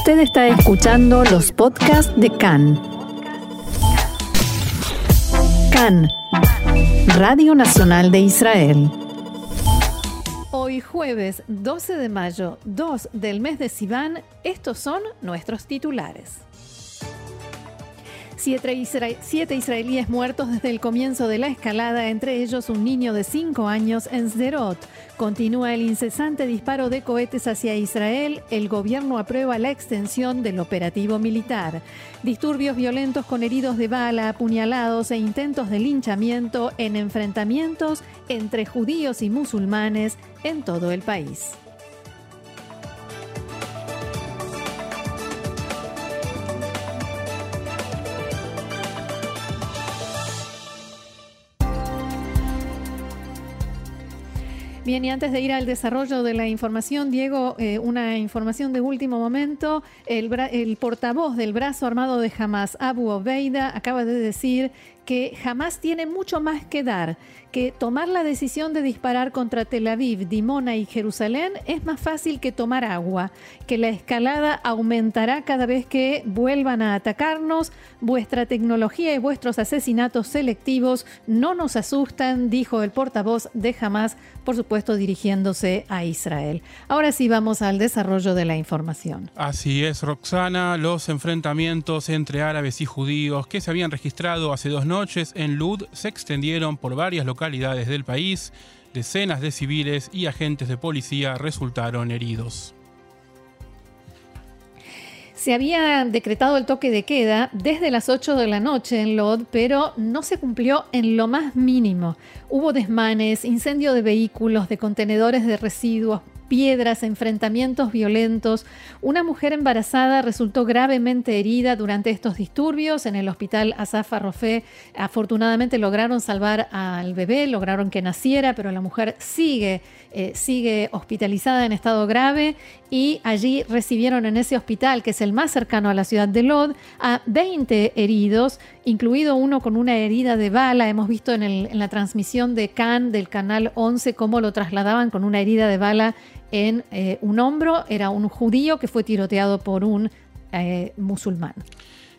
Usted está escuchando los podcasts de CAN. CAN, Radio Nacional de Israel. Hoy jueves 12 de mayo, 2 del mes de Sivan, estos son nuestros titulares. Siete, israelíes muertos desde el comienzo de la escalada, entre ellos un niño de 5 años en Sderot. Continúa el incesante disparo de cohetes hacia Israel. El gobierno aprueba la extensión del operativo militar. Disturbios violentos con heridos de bala, apuñalados e intentos de linchamiento en enfrentamientos entre judíos y musulmanes en todo el país. Bien, y antes de ir al desarrollo de la información, Diego, eh, una información de último momento. El, el, portavoz del brazo armado de Hamas, Abu Obeida, acaba de decir que jamás tiene mucho más que dar, que tomar la decisión de disparar contra Tel Aviv, Dimona y Jerusalén es más fácil que tomar agua, que la escalada aumentará cada vez que vuelvan a atacarnos, vuestra tecnología y vuestros asesinatos selectivos no nos asustan, dijo el portavoz de Hamas, por supuesto dirigiéndose a Israel. Ahora sí vamos al desarrollo de la información. Así es, Roxana, los enfrentamientos entre árabes y judíos que se habían registrado hace dos noches en Lud se extendieron por varias localidades del país. Decenas de civiles y agentes de policía resultaron heridos. Se había decretado el toque de queda desde las 8 de la noche en Lod, pero no se cumplió en lo más mínimo. Hubo desmanes, incendio de vehículos, de contenedores de residuos, piedras, enfrentamientos violentos. Una mujer embarazada resultó gravemente herida durante estos disturbios en el hospital Asaf Arrofé. Afortunadamente lograron salvar al bebé, lograron que naciera, pero la mujer sigue, eh, sigue hospitalizada en estado grave y allí recibieron en ese hospital, que es el más cercano a la ciudad de Lod, a 20 heridos, incluido uno con una herida de bala. Hemos visto en, en la transmisión de Cannes del canal 11 cómo lo trasladaban con una herida de bala en eh, un hombro. Era un judío que fue tiroteado por un eh, musulmán.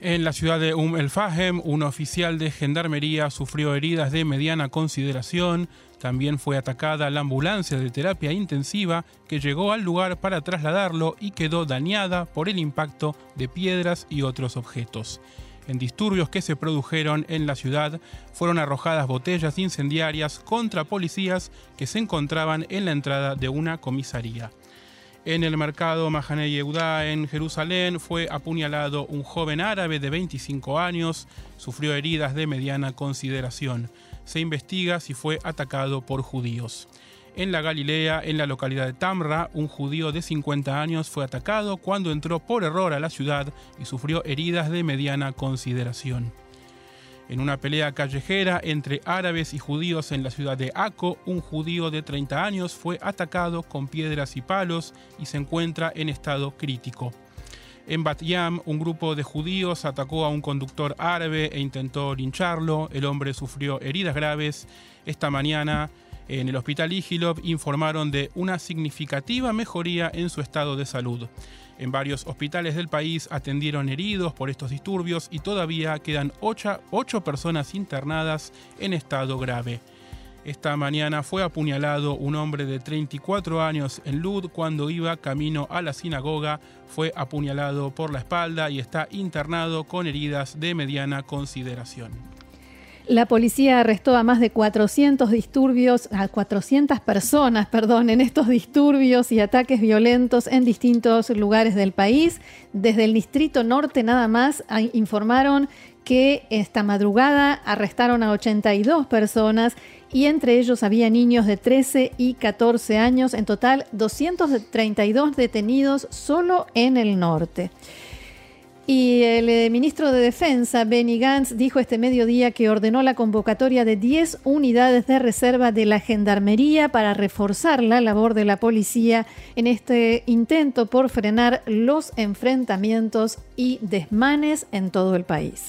En la ciudad de Um El Fahem, un oficial de gendarmería sufrió heridas de mediana consideración. También fue atacada la ambulancia de terapia intensiva que llegó al lugar para trasladarlo y quedó dañada por el impacto de piedras y otros objetos. En disturbios que se produjeron en la ciudad fueron arrojadas botellas incendiarias contra policías que se encontraban en la entrada de una comisaría. En el mercado Mahane Yehuda en Jerusalén fue apuñalado un joven árabe de 25 años, sufrió heridas de mediana consideración. Se investiga si fue atacado por judíos. En la Galilea, en la localidad de Tamra, un judío de 50 años fue atacado cuando entró por error a la ciudad y sufrió heridas de mediana consideración. En una pelea callejera entre árabes y judíos en la ciudad de Aco, un judío de 30 años fue atacado con piedras y palos y se encuentra en estado crítico. En Bat Yam, un grupo de judíos atacó a un conductor árabe e intentó lincharlo. El hombre sufrió heridas graves. Esta mañana, en el hospital Igilov informaron de una significativa mejoría en su estado de salud. En varios hospitales del país atendieron heridos por estos disturbios y todavía quedan ocho, personas internadas en estado grave. Esta mañana fue apuñalado un hombre de 34 años en Lud cuando iba camino a la sinagoga. Fue apuñalado por la espalda y está internado con heridas de mediana consideración. La policía arrestó a más de 400 disturbios, a 400 personas, perdón, en estos disturbios y ataques violentos en distintos lugares del país. Desde el Distrito Norte nada más informaron que esta madrugada arrestaron a 82 personas y entre ellos había niños de 13 y 14 años, en total 232 detenidos solo en el norte. Y el eh, ministro de Defensa, Benny Gantz, dijo este mediodía que ordenó la convocatoria de 10 unidades de reserva de la Gendarmería para reforzar la labor de la policía en este intento por frenar los enfrentamientos y desmanes en todo el país.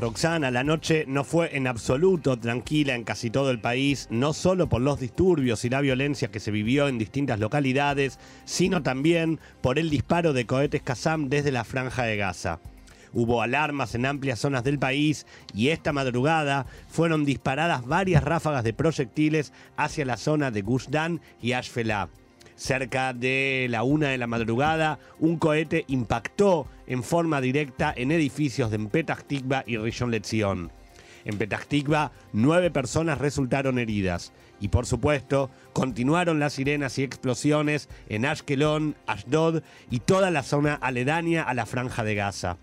Roxana, la noche no fue en absoluto tranquila en casi todo el país, no solo por los disturbios y la violencia que se vivió en distintas localidades, sino también por el disparo de cohetes Qassam desde la franja de Gaza. Hubo alarmas en amplias zonas del país y esta madrugada fueron disparadas varias ráfagas de proyectiles hacia la zona de Gushdan y Ashfelah. Cerca de la una de la madrugada, un cohete impactó en forma directa en edificios de Petah Tikva y Rishon LeZion. En Petah Tikva, nueve personas resultaron heridas. Y por supuesto, continuaron las sirenas y explosiones en Ashkelon, Ashdod y toda la zona aledaña a la franja de Gaza.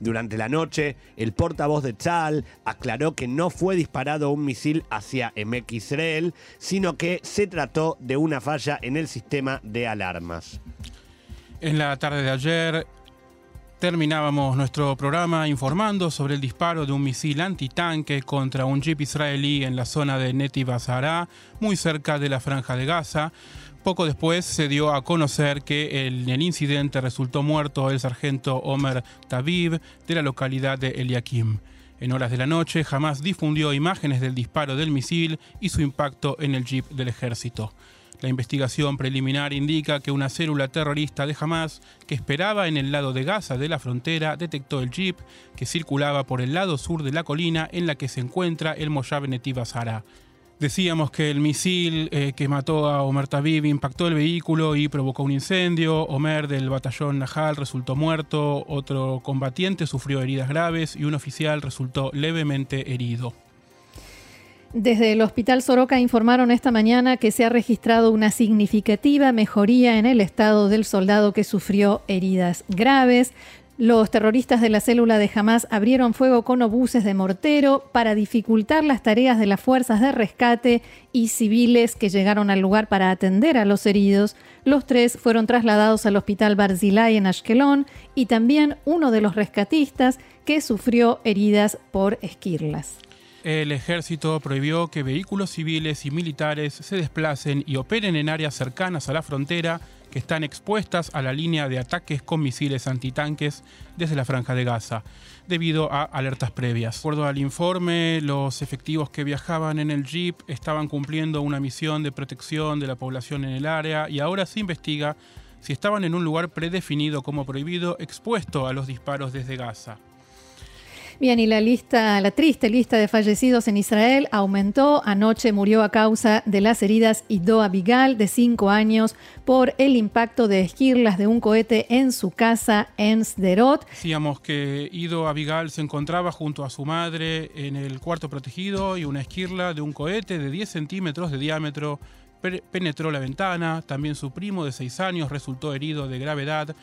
Durante la noche, el portavoz de Tzal aclaró que no fue disparado un misil hacia Emek Israel, sino que se trató de una falla en el sistema de alarmas. En la tarde de ayer terminábamos nuestro programa informando sobre el disparo de un misil antitanque contra un jeep israelí en la zona de Netiv Azara, muy cerca de la franja de Gaza. Poco después se dio a conocer que en el incidente resultó muerto el sargento Omer Tabib de la localidad de Eliakim. En horas de la noche, jamás difundió imágenes del disparo del misil y su impacto en el jeep del ejército. La investigación preliminar indica que una célula terrorista de Hamas que esperaba en el lado de Gaza de la frontera detectó el jeep que circulaba por el lado sur de la colina en la que se encuentra el Moshav Netiv Azara. Decíamos que el misil eh, que mató a Omer Tabib impactó el vehículo y provocó un incendio. Omer del batallón Nahal resultó muerto, otro combatiente sufrió heridas graves y un oficial resultó levemente herido. Desde el Hospital Soroka informaron esta mañana que se ha registrado una significativa mejoría en el estado del soldado que sufrió heridas graves. Los terroristas de la célula de Hamas abrieron fuego con obuses de mortero para dificultar las tareas de las fuerzas de rescate y civiles que llegaron al lugar para atender a los heridos. Los tres fueron trasladados al hospital Barzilay en Ashkelon y también uno de los rescatistas que sufrió heridas por esquirlas. El ejército prohibió que vehículos civiles y militares se desplacen y operen en áreas cercanas a la frontera están expuestas a la línea de ataques con misiles antitanques desde la franja de Gaza, debido a alertas previas. De acuerdo al informe, los efectivos que viajaban en el jeep estaban cumpliendo una misión de protección de la población en el área y ahora se investiga si estaban en un lugar predefinido como prohibido expuesto a los disparos desde Gaza. Bien, y la lista, la triste lista de fallecidos en Israel aumentó. Anoche murió a causa de las heridas Ido Abigal, de 5 años, por el impacto de esquirlas de un cohete en su casa en Sderot. Decíamos que Ido Abigal se encontraba junto a su madre en el cuarto protegido y una esquirla de un cohete de 10 centímetros de diámetro penetró la ventana. También su primo de 6 años resultó herido de gravedad.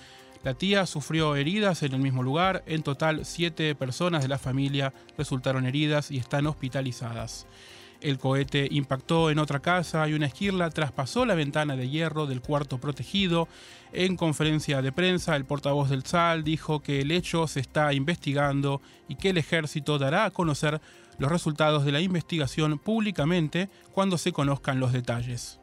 La tía sufrió heridas en el mismo lugar. En total, siete personas de la familia resultaron heridas y están hospitalizadas. El cohete impactó en otra casa y una esquirla traspasó la ventana de hierro del cuarto protegido. En conferencia de prensa, el portavoz del SAL dijo que el hecho se está investigando y que el ejército dará a conocer los resultados de la investigación públicamente cuando se conozcan los detalles.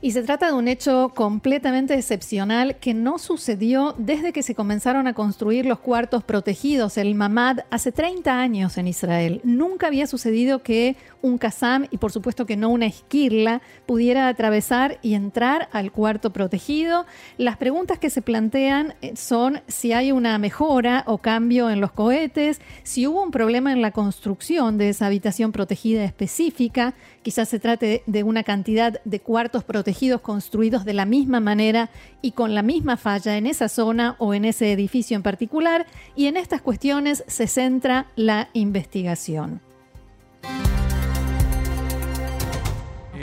Y se trata de un hecho completamente excepcional que no sucedió desde que se comenzaron a construir los cuartos protegidos, el Mamad, hace 30 años en Israel. Nunca había sucedido que un Kazam y por supuesto que no una esquirla pudiera atravesar y entrar al cuarto protegido. Las preguntas que se plantean eh, son si hay una mejora o cambio en los cohetes, si hubo un problema en la construcción de esa habitación protegida específica, quizás se trate de una cantidad de cuartos protegidos construidos de la misma manera y con la misma falla en esa zona o en ese edificio en particular, y en estas cuestiones se centra la investigación.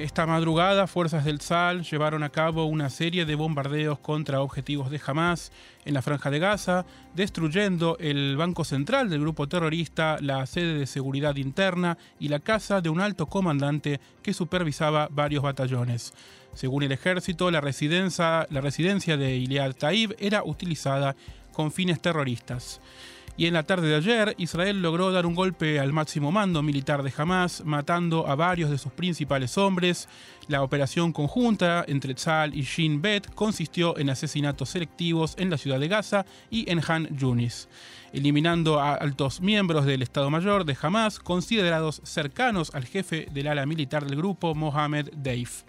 Esta madrugada, fuerzas del SAL llevaron a cabo una serie de bombardeos contra objetivos de Hamas en la franja de Gaza, destruyendo el banco central del grupo terrorista, la sede de seguridad interna y la casa de un alto comandante que supervisaba varios batallones. Según el ejército, la residencia, de Iliad Taib era utilizada con fines terroristas. Y en la tarde de ayer, Israel logró dar un golpe al máximo mando militar de Hamas, matando a varios de sus principales hombres. La operación conjunta entre Tzal y Shin Bet consistió en asesinatos selectivos en la ciudad de Gaza y en Han Yunis, eliminando a altos miembros del Estado Mayor de Hamas, considerados cercanos al jefe del ala militar del grupo, Mohamed Deif.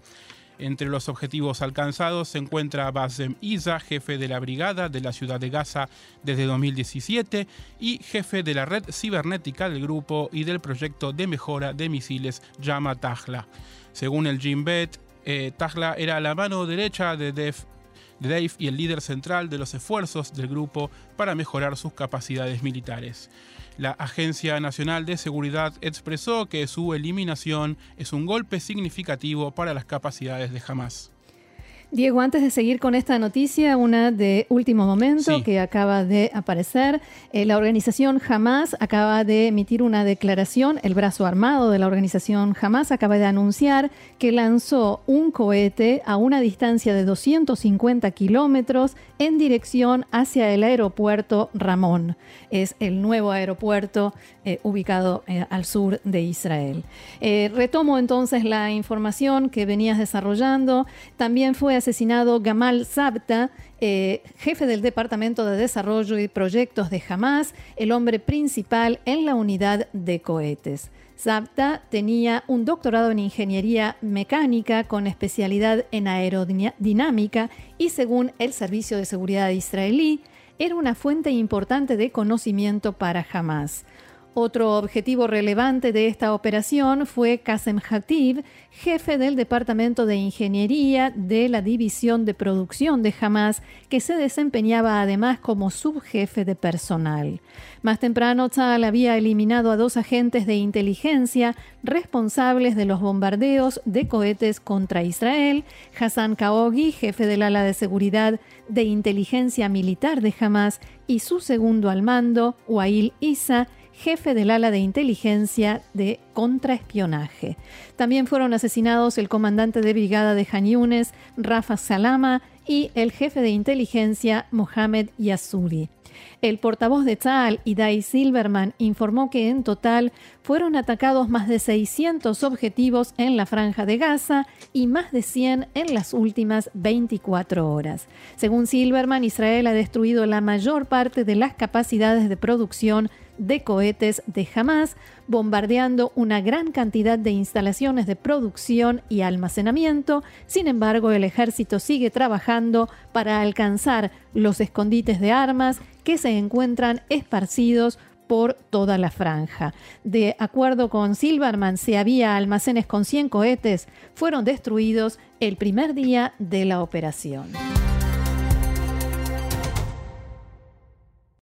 Entre los objetivos alcanzados se encuentra Basem Isa, jefe de la brigada de la ciudad de Gaza desde 2017 y jefe de la red cibernética del grupo y del proyecto de mejora de misiles Yama Tahla. Según el Jim Bet, eh, Tahla era la mano derecha de Dave y el líder central de los esfuerzos del grupo para mejorar sus capacidades militares. La Agencia Nacional de Seguridad expresó que su eliminación es un golpe significativo para las capacidades de Hamas. Diego, antes de seguir con esta noticia, una de último momento que acaba de aparecer. Eh, la organización Hamas acaba de emitir una declaración. El brazo armado de la organización Hamas acaba de anunciar que lanzó un cohete a una distancia de 250 kilómetros en dirección hacia el aeropuerto Ramón. Es el nuevo aeropuerto eh, ubicado eh, al sur de Israel. retomo entonces la información que venías desarrollando. También fue asesinado Gamal Zabta, eh, jefe del Departamento de Desarrollo y Proyectos de Hamas, el hombre principal en la unidad de cohetes. Zabta tenía un doctorado en ingeniería mecánica con especialidad en aerodinámica y según el Servicio de Seguridad israelí, era una fuente importante de conocimiento para Hamas. Otro objetivo relevante de esta operación fue Qasem Hatib, jefe del Departamento de Ingeniería de la División de Producción de Hamas, que se desempeñaba además como subjefe de personal. Más temprano, Tzal había eliminado a dos agentes de inteligencia responsables de los bombardeos de cohetes contra Israel, Hassan Kaogi, jefe del ala de seguridad de inteligencia militar de Hamas, y su segundo al mando, Wail Isa, jefe del ala de inteligencia de contraespionaje. También fueron asesinados el comandante de brigada de Yunes, Rafa Salama, y el jefe de inteligencia, Mohamed Yasuri. El portavoz de Tzal, Idai Silverman, informó que en total fueron atacados más de 600 objetivos en la franja de Gaza y más de 100 en las últimas 24 horas. Según Silverman, Israel ha destruido la mayor parte de las capacidades de producción de cohetes de Hamas, bombardeando una gran cantidad de instalaciones de producción y almacenamiento. Sin embargo, el ejército sigue trabajando para alcanzar los escondites de armas que se encuentran esparcidos por toda la franja. De acuerdo con Silverman, si había almacenes con 100 cohetes, fueron destruidos el primer día de la operación.